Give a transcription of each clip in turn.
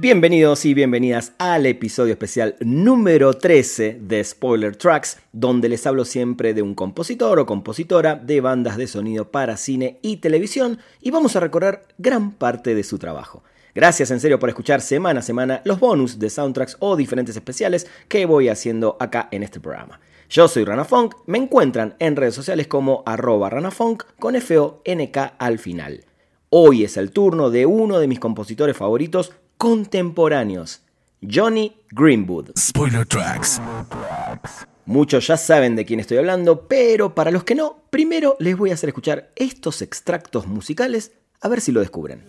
Bienvenidos y bienvenidas al episodio especial número 13 de Spoiler Tracks, donde les hablo siempre de un compositor o compositora de bandas de sonido para cine y televisión y vamos a recorrer gran parte de su trabajo. Gracias en serio por escuchar semana a semana los bonus de soundtracks o diferentes especiales que voy haciendo acá en este programa. Yo soy Rana Funk, me encuentran en redes sociales como arroba ranafunk con F-O-N-K al final. Hoy es el turno de uno de mis compositores favoritos, contemporáneos, Johnny Greenwood. Spoiler Tracks. Muchos ya saben de quién estoy hablando, pero para los que no, primero les voy a hacer escuchar estos extractos musicales a ver si lo descubren.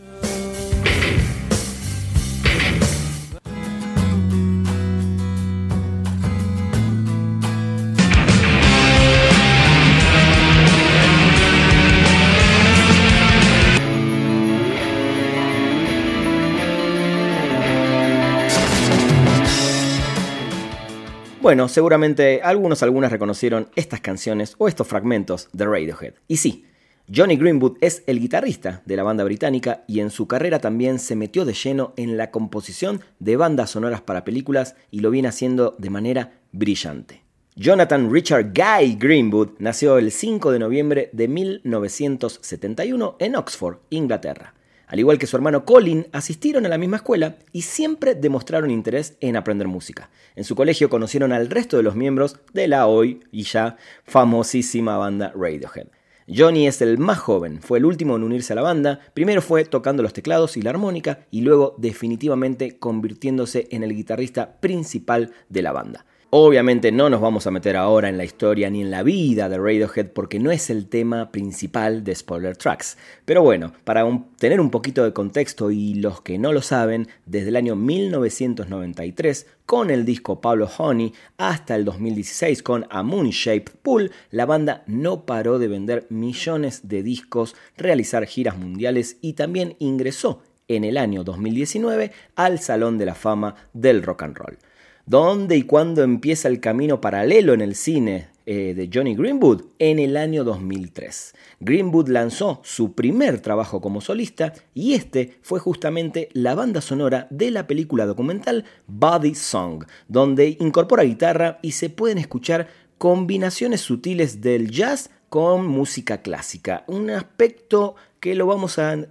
Bueno, seguramente algunos algunas reconocieron estas canciones o estos fragmentos de Radiohead. Y sí, Johnny Greenwood es el guitarrista de la banda británica y en su carrera también se metió de lleno en la composición de bandas sonoras para películas y lo viene haciendo de manera brillante. Jonathan Richard Guy Greenwood nació el 5 de noviembre de 1971 en Oxford, Inglaterra. Al igual que su hermano Colin, asistieron a la misma escuela y siempre demostraron interés en aprender música. En su colegio conocieron al resto de los miembros de la hoy y ya famosísima banda Radiohead. Johnny es el más joven, fue el último en unirse a la banda, primero fue tocando los teclados y la armónica y luego definitivamente convirtiéndose en el guitarrista principal de la banda. Obviamente no nos vamos a meter ahora en la historia ni en la vida de Radiohead porque no es el tema principal de Spoiler Tracks. Pero bueno, para tener un poquito de contexto y los que no lo saben, desde el año 1993 con el disco Pablo Honey hasta el 2016 con A Moon Shaped Pool, la banda no paró de vender millones de discos, realizar giras mundiales y también ingresó en el año 2019 al Salón de la Fama del Rock and Roll. ¿Dónde y cuándo empieza el camino paralelo en el cine eh, de Johnny Greenwood? En el año 2003. Greenwood lanzó su primer trabajo como solista y este fue justamente la banda sonora de la película documental Body Song, donde incorpora guitarra y se pueden escuchar combinaciones sutiles del jazz con música clásica. Un aspecto que lo vamos a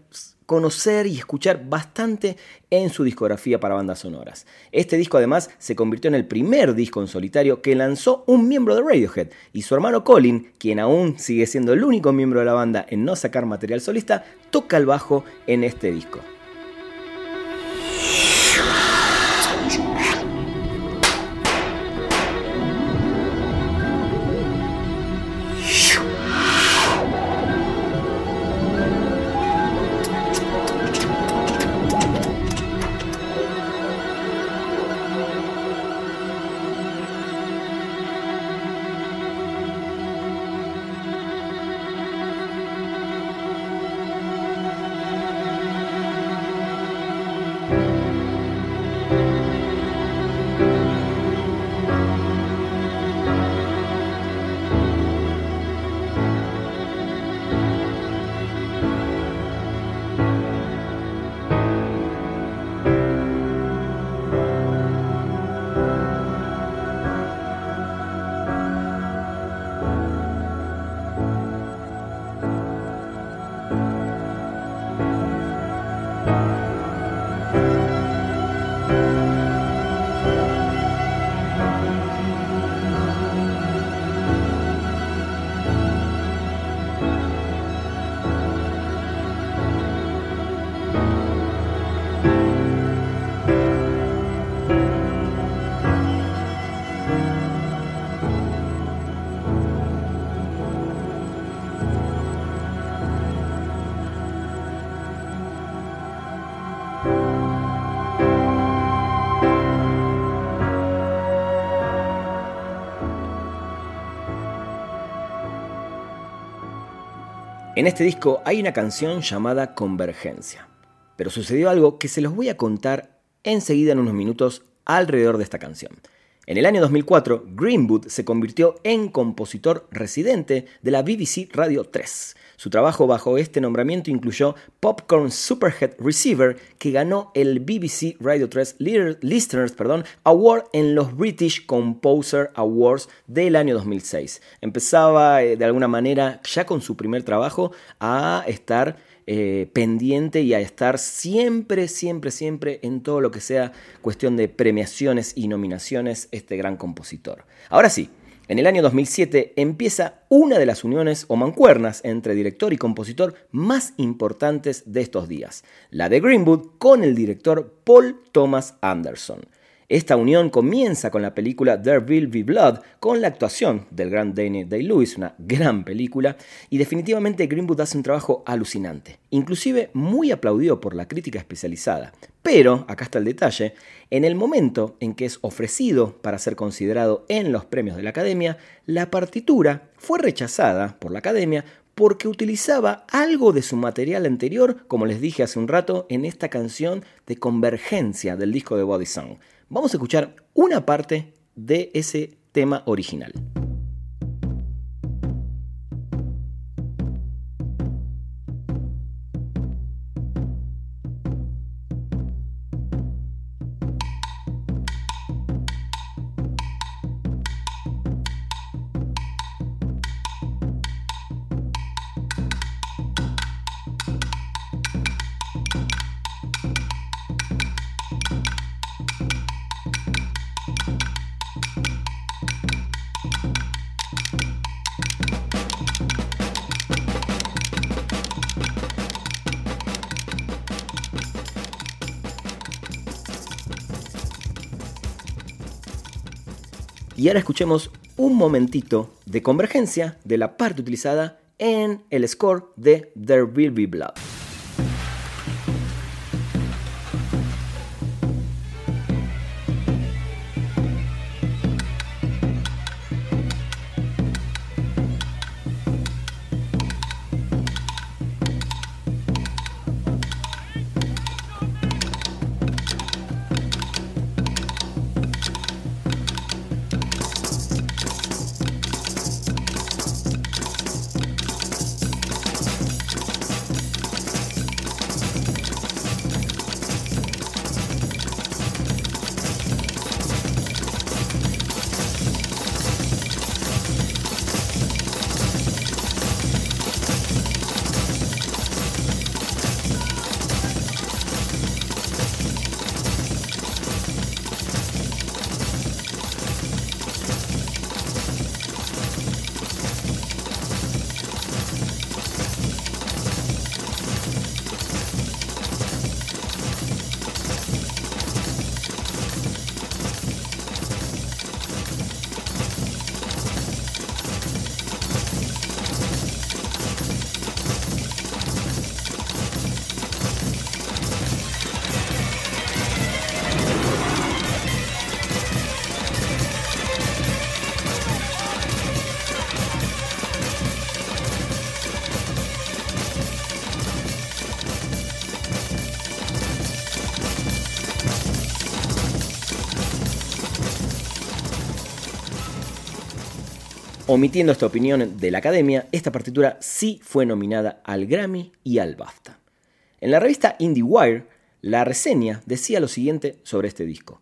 conocer y escuchar bastante en su discografía para bandas sonoras. Este disco además se convirtió en el primer disco en solitario que lanzó un miembro de Radiohead y su hermano Colin, quien aún sigue siendo el único miembro de la banda en no sacar material solista, toca el bajo en este disco. En este disco hay una canción llamada Convergencia, pero sucedió algo que se los voy a contar enseguida en unos minutos alrededor de esta canción. En el año 2004, Greenwood se convirtió en compositor residente de la BBC Radio 3. Su trabajo bajo este nombramiento incluyó Popcorn Superhead Receiver, que ganó el BBC Radio 3 Listeners Award en los British Composer Awards del año 2006. Empezaba eh, de alguna manera ya con su primer trabajo a estar eh, pendiente y a estar siempre, siempre, siempre en todo lo que sea cuestión de premiaciones y nominaciones este gran compositor. Ahora sí, en el año 2007 empieza una de las uniones o mancuernas entre director y compositor más importantes de estos días, la de Greenwood con el director Paul Thomas Anderson. Esta unión comienza con la película There Will Be Blood, con la actuación del gran Daniel Day-Lewis, una gran película, y definitivamente Greenwood hace un trabajo alucinante, inclusive muy aplaudido por la crítica especializada. Pero, acá está el detalle, en el momento en que es ofrecido para ser considerado en los premios de la Academia, la partitura fue rechazada por la Academia porque utilizaba algo de su material anterior, como les dije hace un rato, en esta canción de convergencia del disco de Body Song. Vamos a escuchar una parte de ese tema original. Y ahora escuchemos un momentito de convergencia de la parte utilizada en el score de There Will Be Blood. Omitiendo esta opinión de la academia, esta partitura sí fue nominada al Grammy y al BAFTA. En la revista IndieWire, la reseña decía lo siguiente sobre este disco.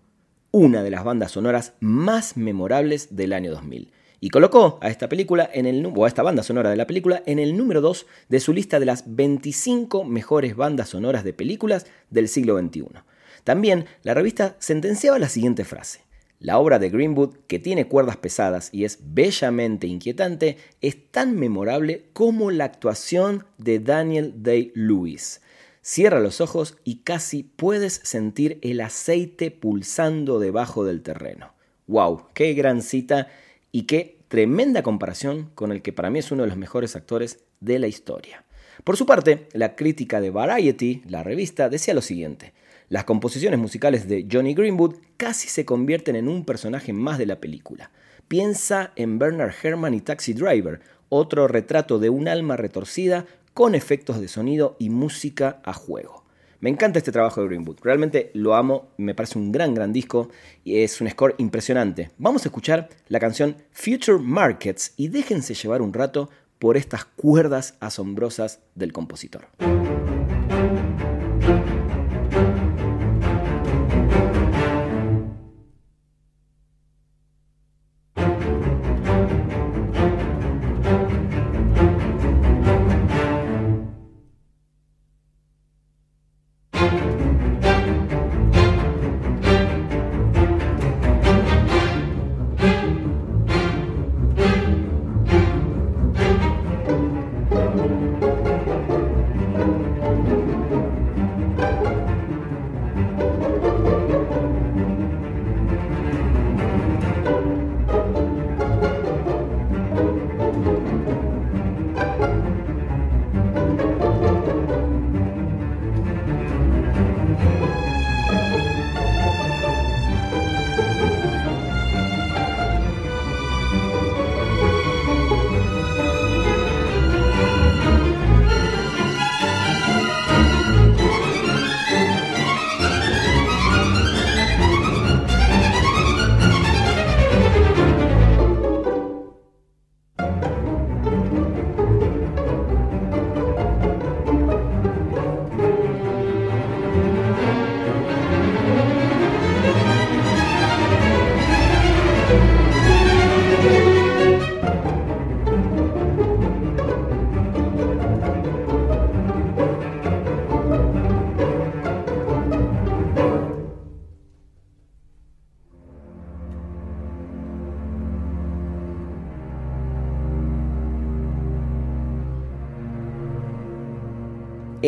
Una de las bandas sonoras más memorables del año 2000. Y colocó a esta película en el a esta banda sonora de la película en el número 2 de su lista de las 25 mejores bandas sonoras de películas del siglo XXI. También la revista sentenciaba la siguiente frase. La obra de Greenwood, que tiene cuerdas pesadas y es bellamente inquietante, es tan memorable como la actuación de Daniel Day-Lewis. Cierra los ojos y casi puedes sentir el aceite pulsando debajo del terreno. ¡Wow! ¡Qué gran cita y qué tremenda comparación con el que para mí es uno de los mejores actores de la historia! Por su parte, la crítica de Variety, la revista, decía lo siguiente. Las composiciones musicales de Johnny Greenwood casi se convierten en un personaje más de la película. Piensa en Bernard Herrmann y Taxi Driver, otro retrato de un alma retorcida con efectos de sonido y música a juego. Me encanta este trabajo de Greenwood, realmente lo amo, me parece un gran, gran disco y es un score impresionante. Vamos a escuchar la canción Future Markets y déjense llevar un rato por estas cuerdas asombrosas del compositor.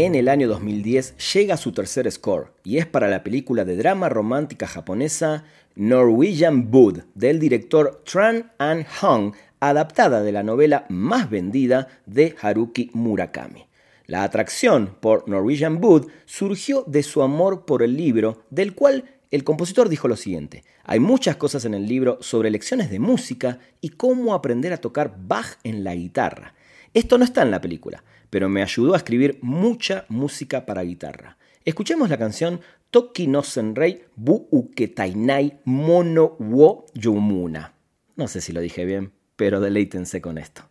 En el año 2010 llega su tercer score y es para la película de drama romántica japonesa Norwegian Wood del director Tran An Hong, adaptada de la novela más vendida de Haruki Murakami. La atracción por Norwegian Wood surgió de su amor por el libro, del cual el compositor dijo lo siguiente, hay muchas cosas en el libro sobre lecciones de música y cómo aprender a tocar Bach en la guitarra. Esto no está en la película, pero me ayudó a escribir mucha música para guitarra. Escuchemos la canción Toki no Senrei Bu Uketainai Mono wo Yumuna. No sé si lo dije bien, pero deleítense con esto.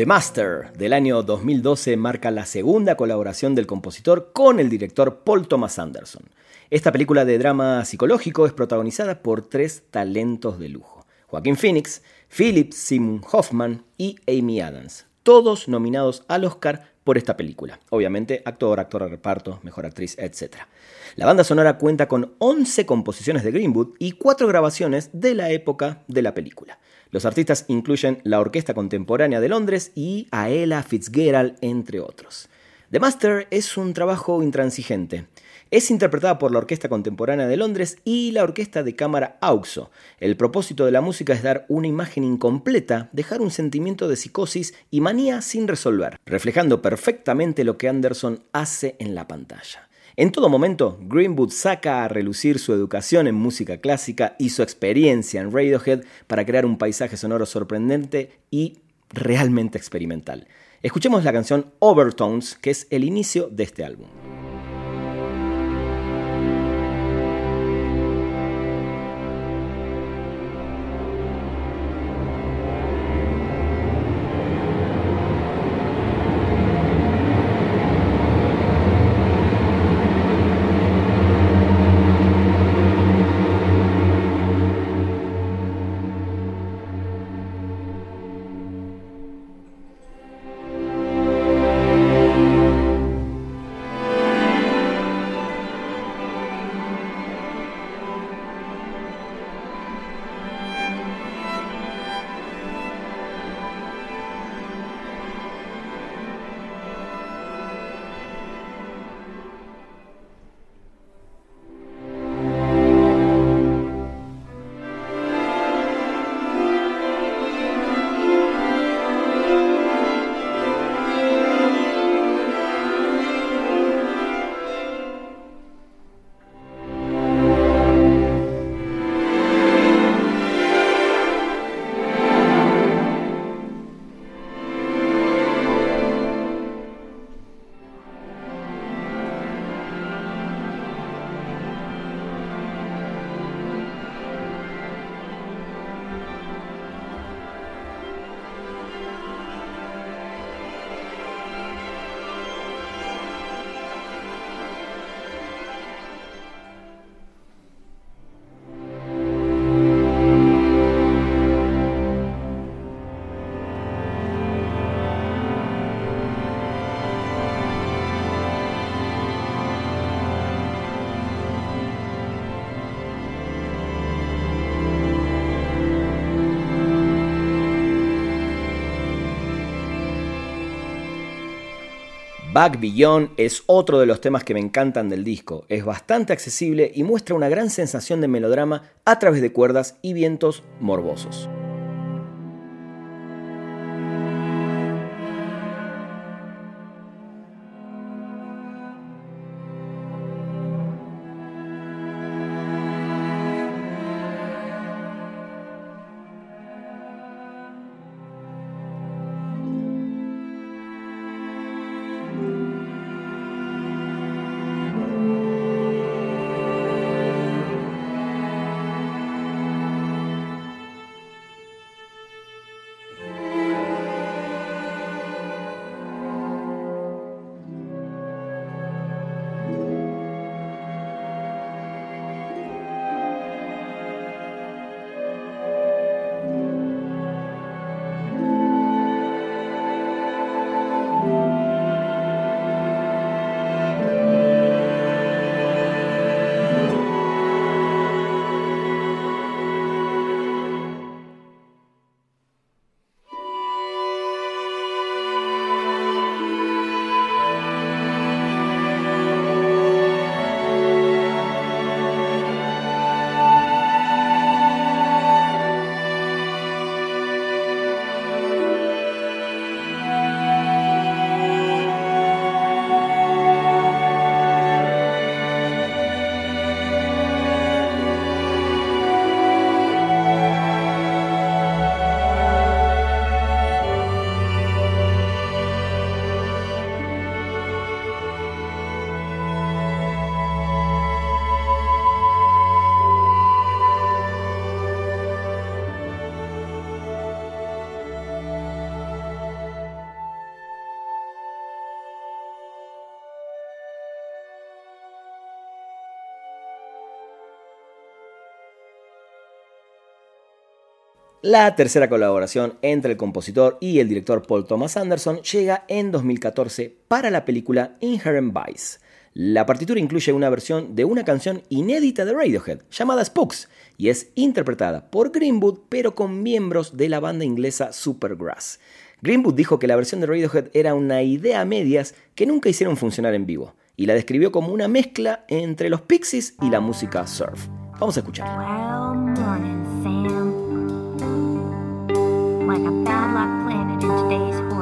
The Master del año 2012 marca la segunda colaboración del compositor con el director Paul Thomas Anderson. Esta película de drama psicológico es protagonizada por tres talentos de lujo. Joaquín Phoenix, Philip Simon Hoffman y Amy Adams, todos nominados al Oscar por esta película. Obviamente, actor, actor de reparto, mejor actriz, etc. La banda sonora cuenta con 11 composiciones de Greenwood y 4 grabaciones de la época de la película. Los artistas incluyen la Orquesta Contemporánea de Londres y a Ella Fitzgerald, entre otros. The Master es un trabajo intransigente. Es interpretada por la Orquesta Contemporánea de Londres y la Orquesta de Cámara AUXO. El propósito de la música es dar una imagen incompleta, dejar un sentimiento de psicosis y manía sin resolver, reflejando perfectamente lo que Anderson hace en la pantalla. En todo momento, Greenwood saca a relucir su educación en música clásica y su experiencia en Radiohead para crear un paisaje sonoro sorprendente y realmente experimental. Escuchemos la canción Overtones, que es el inicio de este álbum. Back Beyond es otro de los temas que me encantan del disco. Es bastante accesible y muestra una gran sensación de melodrama a través de cuerdas y vientos morbosos. La tercera colaboración entre el compositor y el director Paul Thomas Anderson llega en 2014 para la película Inherent Vice. La partitura incluye una versión de una canción inédita de Radiohead llamada Spooks y es interpretada por Greenwood pero con miembros de la banda inglesa Supergrass. Greenwood dijo que la versión de Radiohead era una idea a medias que nunca hicieron funcionar en vivo y la describió como una mezcla entre los Pixies y la música surf. Vamos a escucharla. Like a bad luck planet in today's horoscope.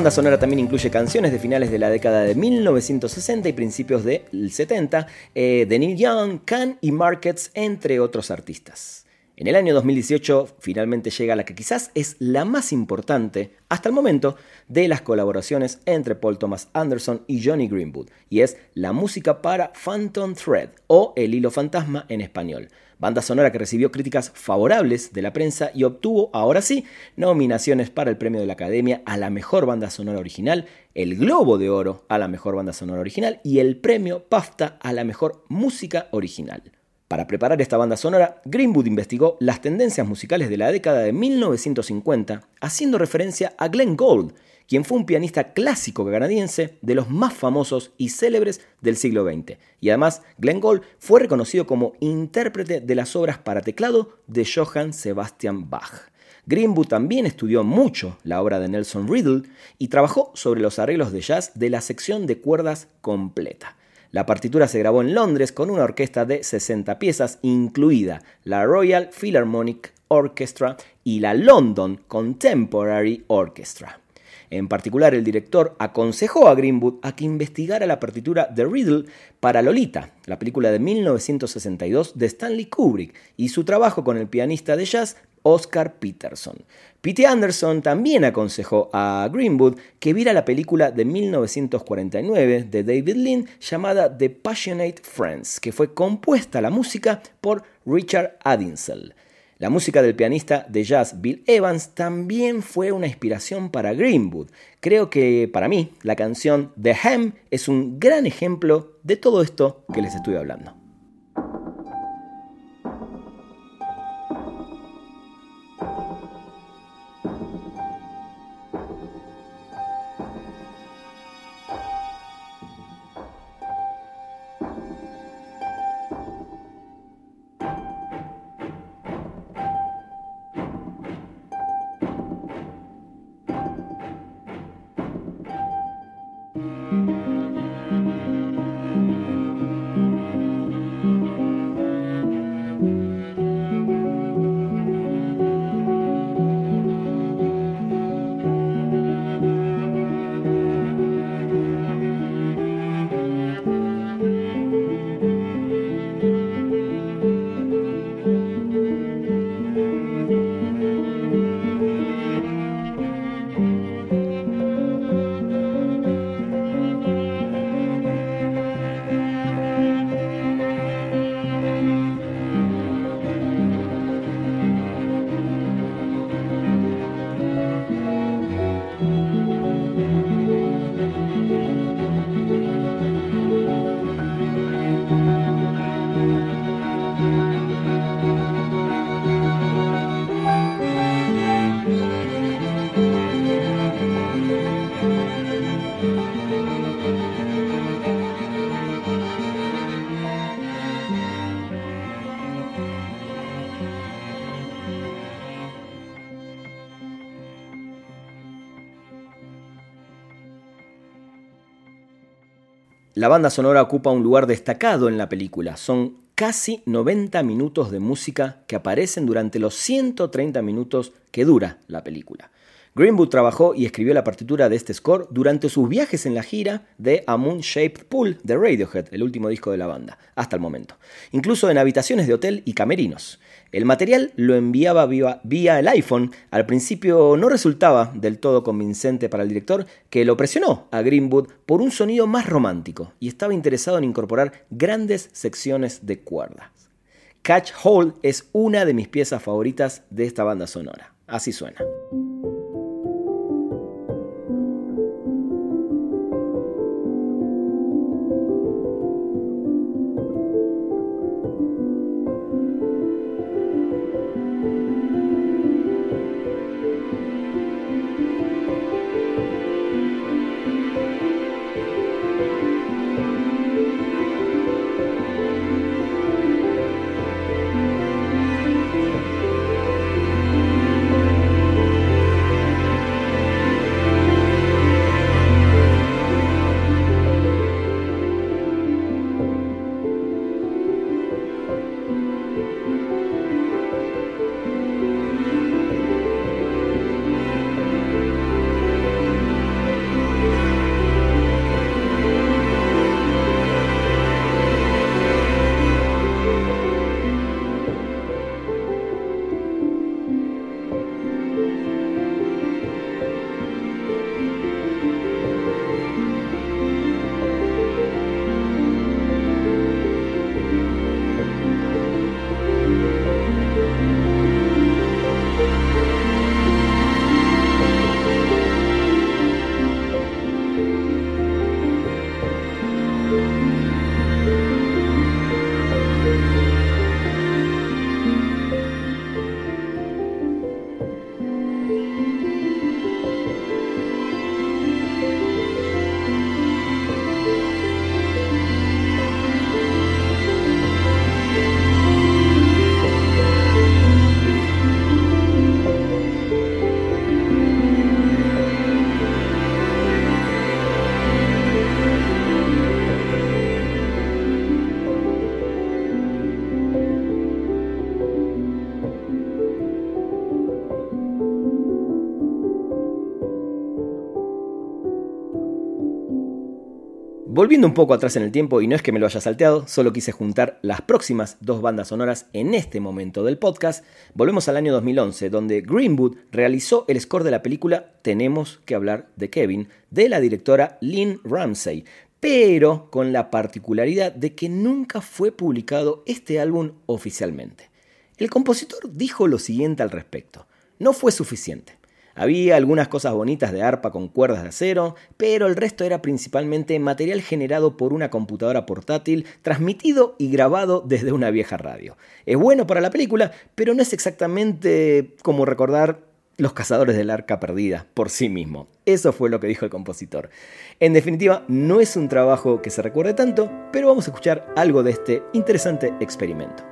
Banda sonora también incluye canciones de finales de la década de 1960 y principios del 70 eh, de Neil Young, Can y Markets, entre otros artistas. En el año 2018 finalmente llega la que quizás es la más importante hasta el momento de las colaboraciones entre Paul Thomas Anderson y Johnny Greenwood, y es la música para Phantom Thread o El Hilo Fantasma en español, banda sonora que recibió críticas favorables de la prensa y obtuvo, ahora sí, nominaciones para el premio de la Academia a la mejor banda sonora original, el Globo de Oro a la mejor banda sonora original y el premio PAFTA a la mejor música original. Para preparar esta banda sonora, Greenwood investigó las tendencias musicales de la década de 1950, haciendo referencia a Glenn Gould, quien fue un pianista clásico canadiense de los más famosos y célebres del siglo XX. Y además, Glenn Gould fue reconocido como intérprete de las obras para teclado de Johann Sebastian Bach. Greenwood también estudió mucho la obra de Nelson Riddle y trabajó sobre los arreglos de jazz de la sección de cuerdas completa. La partitura se grabó en Londres con una orquesta de 60 piezas, incluida la Royal Philharmonic Orchestra y la London Contemporary Orchestra. En particular, el director aconsejó a Greenwood a que investigara la partitura de Riddle para Lolita, la película de 1962 de Stanley Kubrick, y su trabajo con el pianista de jazz Oscar Peterson. Pete Anderson también aconsejó a Greenwood que viera la película de 1949 de David Lean llamada The Passionate Friends, que fue compuesta la música por Richard Adinsel. La música del pianista de jazz Bill Evans también fue una inspiración para Greenwood. Creo que para mí la canción The Ham es un gran ejemplo de todo esto que les estoy hablando. La banda sonora ocupa un lugar destacado en la película. Son casi 90 minutos de música que aparecen durante los 130 minutos que dura la película. Greenwood trabajó y escribió la partitura de este score durante sus viajes en la gira de A Moon Shaped Pool de Radiohead, el último disco de la banda, hasta el momento, incluso en habitaciones de hotel y camerinos. El material lo enviaba vía, el iPhone. Al principio no resultaba del todo convincente para el director, que lo presionó a Greenwood por un sonido más romántico y estaba interesado en incorporar grandes secciones de cuerdas. Catch Hold es una de mis piezas favoritas de esta banda sonora. Así suena. Volviendo un poco atrás en el tiempo, y no es que me lo haya salteado, solo quise juntar las próximas dos bandas sonoras en este momento del podcast, volvemos al año 2011, donde Greenwood realizó el score de la película Tenemos que hablar de Kevin, de la directora Lynn Ramsey, pero con la particularidad de que nunca fue publicado este álbum oficialmente. El compositor dijo lo siguiente al respecto, no fue suficiente. Había algunas cosas bonitas de arpa con cuerdas de acero, pero el resto era principalmente material generado por una computadora portátil, transmitido y grabado desde una vieja radio. Es bueno para la película, pero no es exactamente como recordar Los cazadores del arca perdida por sí mismo. Eso fue lo que dijo el compositor. En definitiva, no es un trabajo que se recuerde tanto, pero vamos a escuchar algo de este interesante experimento.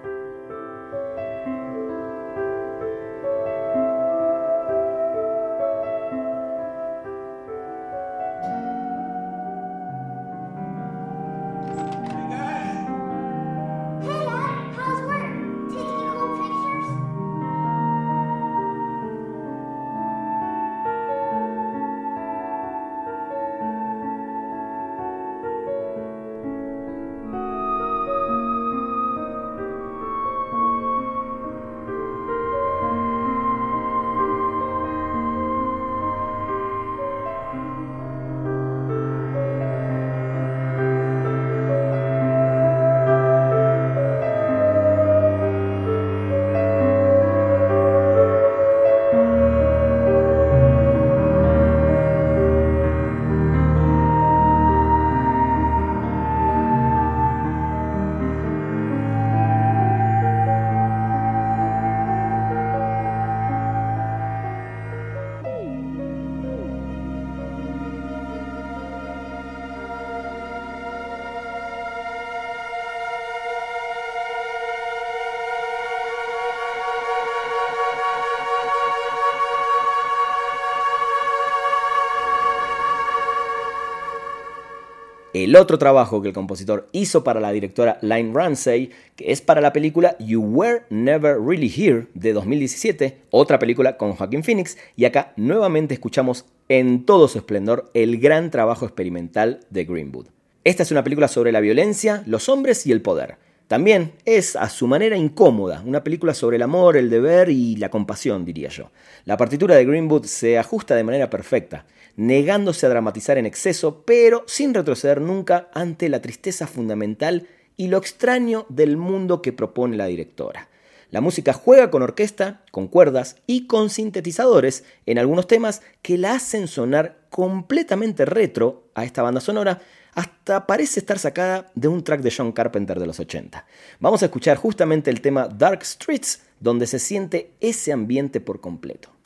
El otro trabajo que el compositor hizo para la directora Line Ramsey, que es para la película You Were Never Really Here de 2017, otra película con Joaquin Phoenix, y acá nuevamente escuchamos en todo su esplendor el gran trabajo experimental de Greenwood. Esta es una película sobre la violencia, los hombres y el poder. También es a su manera incómoda, una película sobre el amor, el deber y la compasión, diría yo. La partitura de Greenwood se ajusta de manera perfecta negándose a dramatizar en exceso, pero sin retroceder nunca ante la tristeza fundamental y lo extraño del mundo que propone la directora. La música juega con orquesta, con cuerdas y con sintetizadores en algunos temas que la hacen sonar completamente retro a esta banda sonora, hasta parece estar sacada de un track de John Carpenter de los 80. Vamos a escuchar justamente el tema Dark Streets, donde se siente ese ambiente por completo.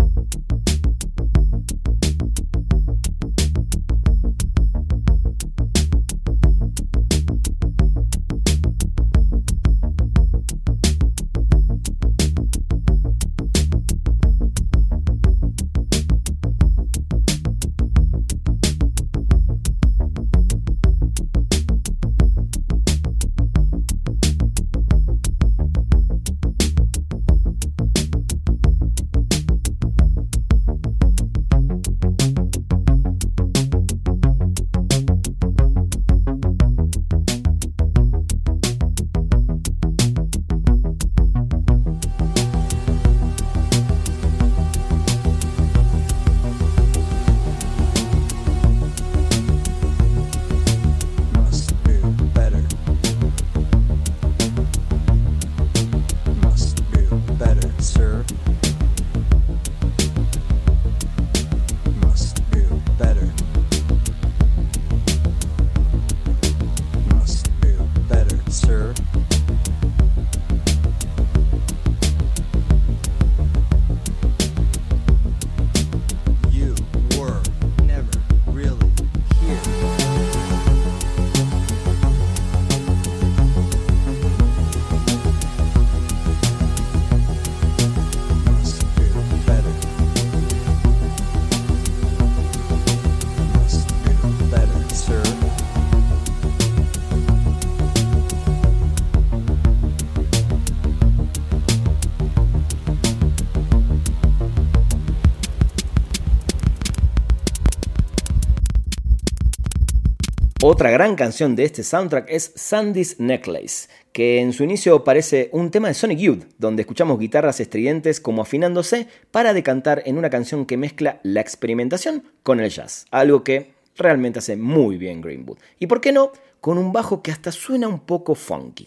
Otra gran canción de este soundtrack es Sandy's Necklace, que en su inicio parece un tema de Sonic Youth, donde escuchamos guitarras estridentes como afinándose para decantar en una canción que mezcla la experimentación con el jazz, algo que realmente hace muy bien Greenwood. Y por qué no, con un bajo que hasta suena un poco funky.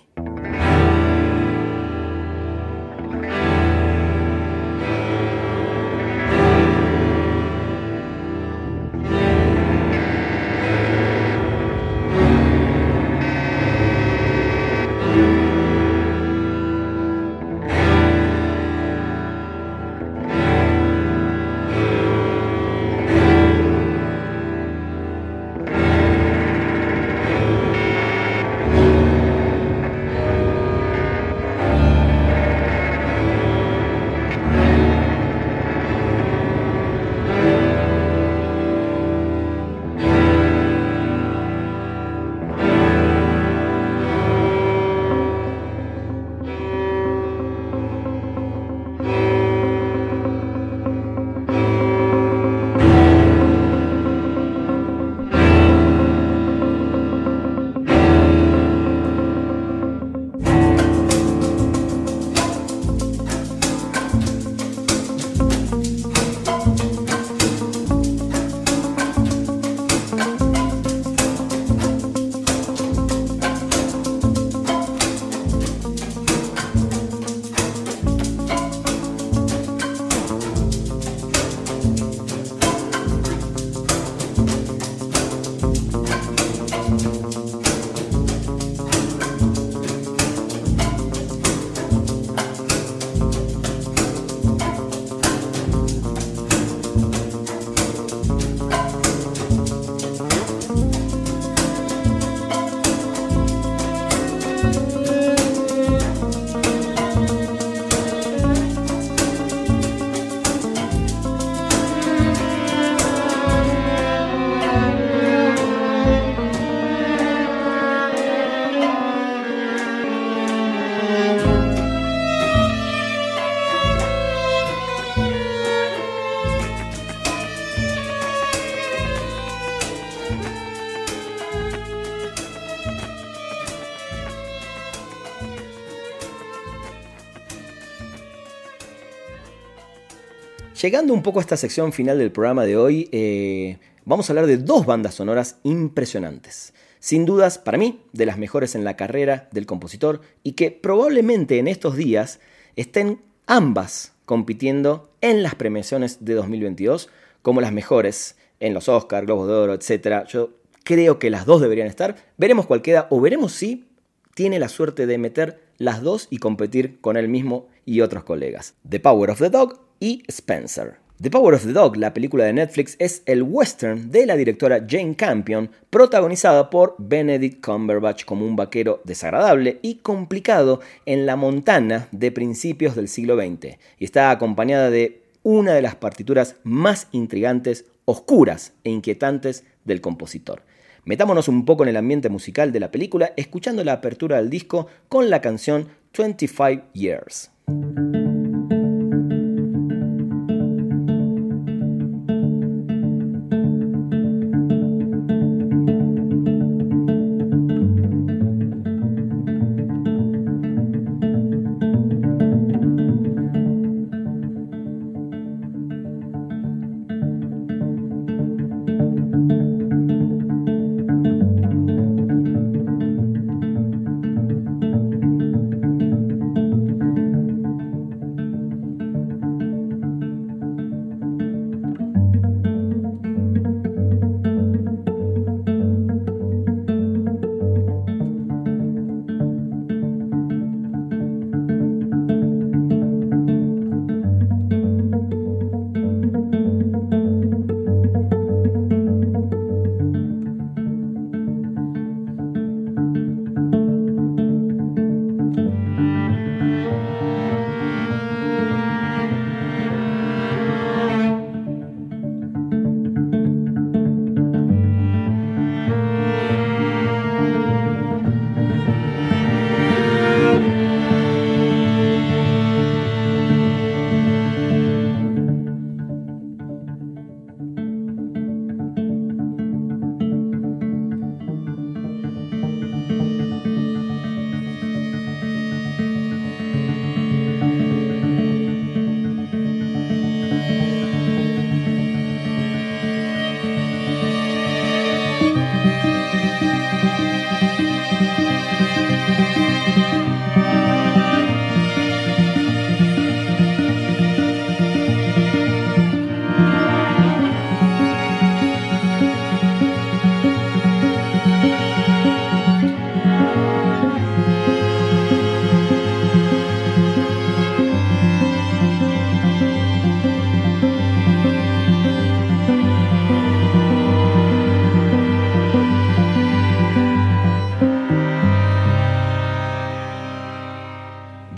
Llegando un poco a esta sección final del programa de hoy, eh, vamos a hablar de dos bandas sonoras impresionantes. Sin dudas, para mí, de las mejores en la carrera del compositor y que probablemente en estos días estén ambas compitiendo en las premiaciones de 2022 como las mejores en los Oscars, Globos de Oro, etc. Yo creo que las dos deberían estar. Veremos cuál queda o veremos si tiene la suerte de meter las dos y competir con él mismo y otros colegas. The Power of the Dog Spencer. The Power of the Dog, la película de Netflix, es el western de la directora Jane Campion, protagonizada por Benedict Cumberbatch como un vaquero desagradable y complicado en la Montana de principios del siglo XX, y está acompañada de una de las partituras más intrigantes, oscuras e inquietantes del compositor. Metámonos un poco en el ambiente musical de la película escuchando la apertura del disco con la canción 25 Years.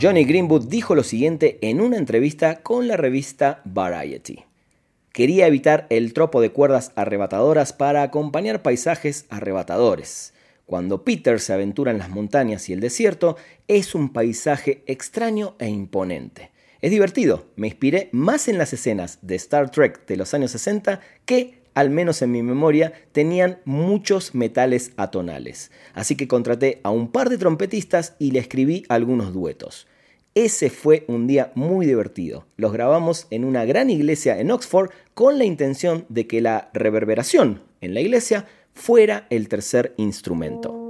Johnny Greenwood dijo lo siguiente en una entrevista con la revista Variety. Quería evitar el tropo de cuerdas arrebatadoras para acompañar paisajes arrebatadores. Cuando Peter se aventura en las montañas y el desierto, es un paisaje extraño e imponente. Es divertido, me inspiré más en las escenas de Star Trek de los años 60 que, al menos en mi memoria, tenían muchos metales atonales. Así que contraté a un par de trompetistas y le escribí algunos duetos. Ese fue un día muy divertido. Los grabamos en una gran iglesia en Oxford con la intención de que la reverberación en la iglesia fuera el tercer instrumento.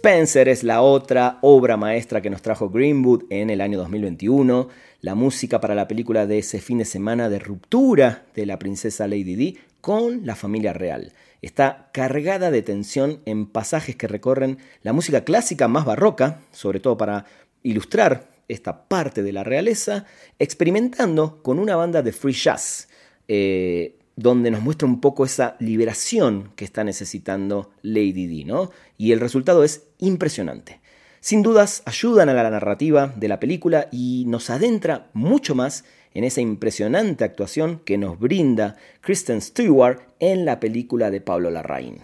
Spencer es la otra obra maestra que nos trajo Greenwood en el año 2021, la música para la película de ese fin de semana de ruptura de la princesa Lady Di con la familia real. Está cargada de tensión en pasajes que recorren la música clásica más barroca, sobre todo para ilustrar esta parte de la realeza, experimentando con una banda de free jazz. Eh, donde nos muestra un poco esa liberación que está necesitando Lady D, ¿no? Y el resultado es impresionante. Sin dudas ayudan a la narrativa de la película y nos adentra mucho más en esa impresionante actuación que nos brinda Kristen Stewart en la película de Pablo Larraín.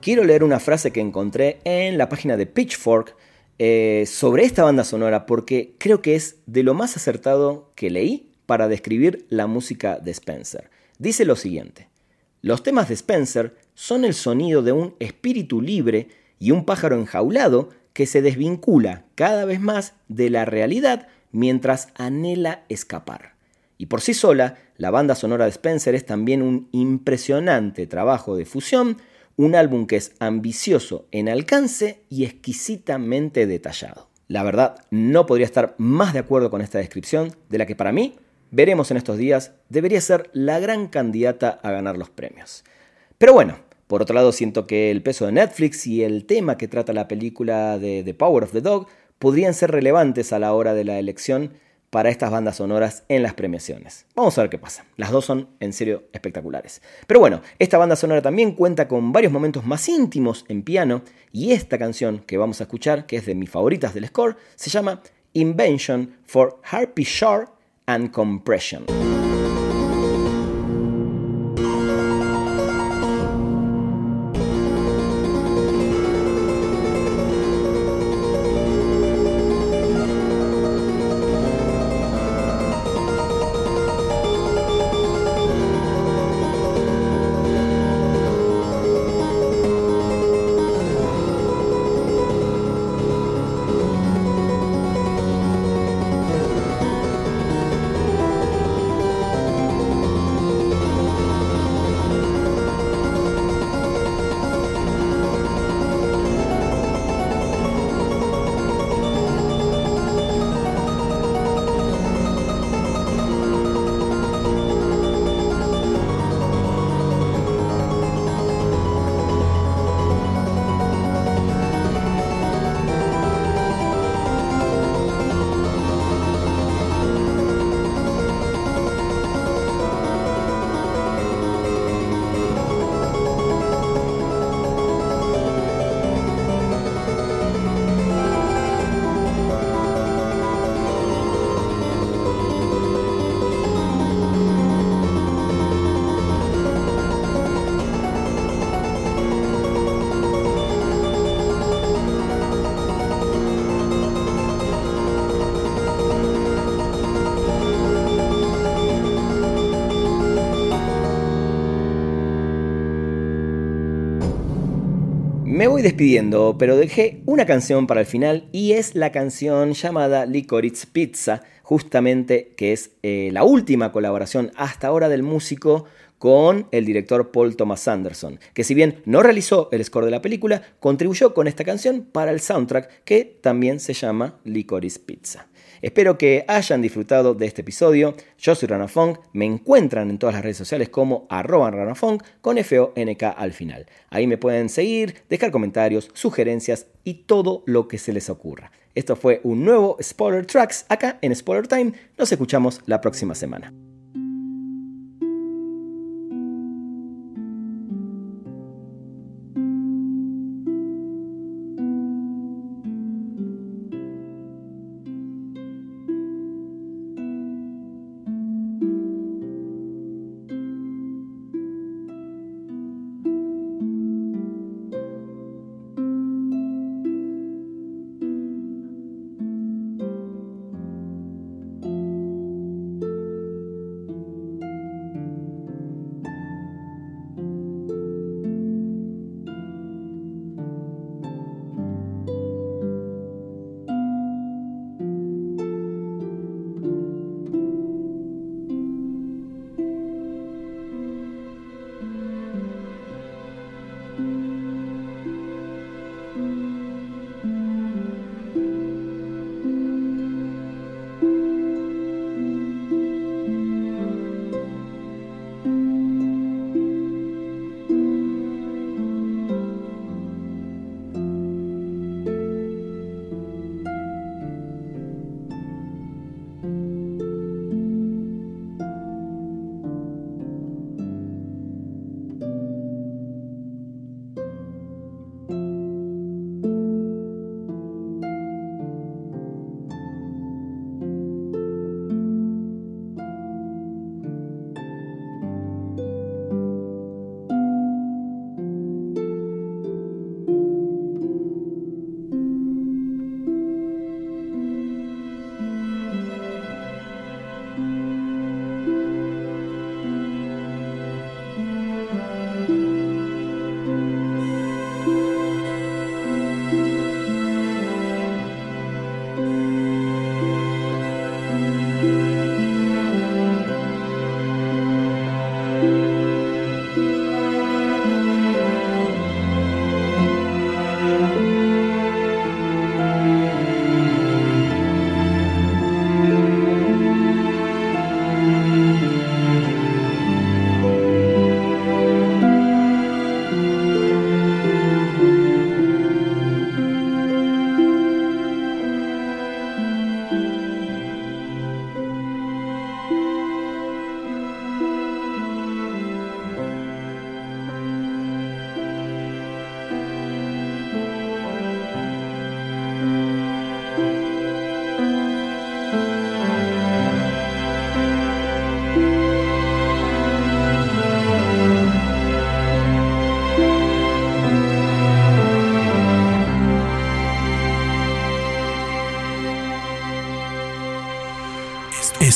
Quiero leer una frase que encontré en la página de Pitchfork eh, sobre esta banda sonora porque creo que es de lo más acertado que leí para describir la música de Spencer. Dice lo siguiente, Los temas de Spencer son el sonido de un espíritu libre y un pájaro enjaulado que se desvincula cada vez más de la realidad mientras anhela escapar. Y por sí sola, la banda sonora de Spencer es también un impresionante trabajo de fusión, un álbum que es ambicioso en alcance y exquisitamente detallado. La verdad, no podría estar más de acuerdo con esta descripción, de la que para mí, veremos en estos días, debería ser la gran candidata a ganar los premios. Pero bueno, por otro lado, siento que el peso de Netflix y el tema que trata la película de The Power of the Dog podrían ser relevantes a la hora de la elección para estas bandas sonoras en las premiaciones. Vamos a ver qué pasa. Las dos son en serio espectaculares. Pero bueno, esta banda sonora también cuenta con varios momentos más íntimos en piano y esta canción que vamos a escuchar, que es de mis favoritas del score, se llama Invention for Harpy Shore and Compression. Me voy despidiendo, pero dejé una canción para el final y es la canción llamada Licorice Pizza, justamente que es eh, la última colaboración hasta ahora del músico con el director Paul Thomas Anderson, que si bien no realizó el score de la película, contribuyó con esta canción para el soundtrack que también se llama Licorice Pizza. Espero que hayan disfrutado de este episodio. Yo soy Ranafong, me encuentran en todas las redes sociales como arroba Ranafong con F-O-N-K al final. Ahí me pueden seguir, dejar comentarios, sugerencias y todo lo que se les ocurra. Esto fue un nuevo Spoiler Tracks acá en Spoiler Time. Nos escuchamos la próxima semana.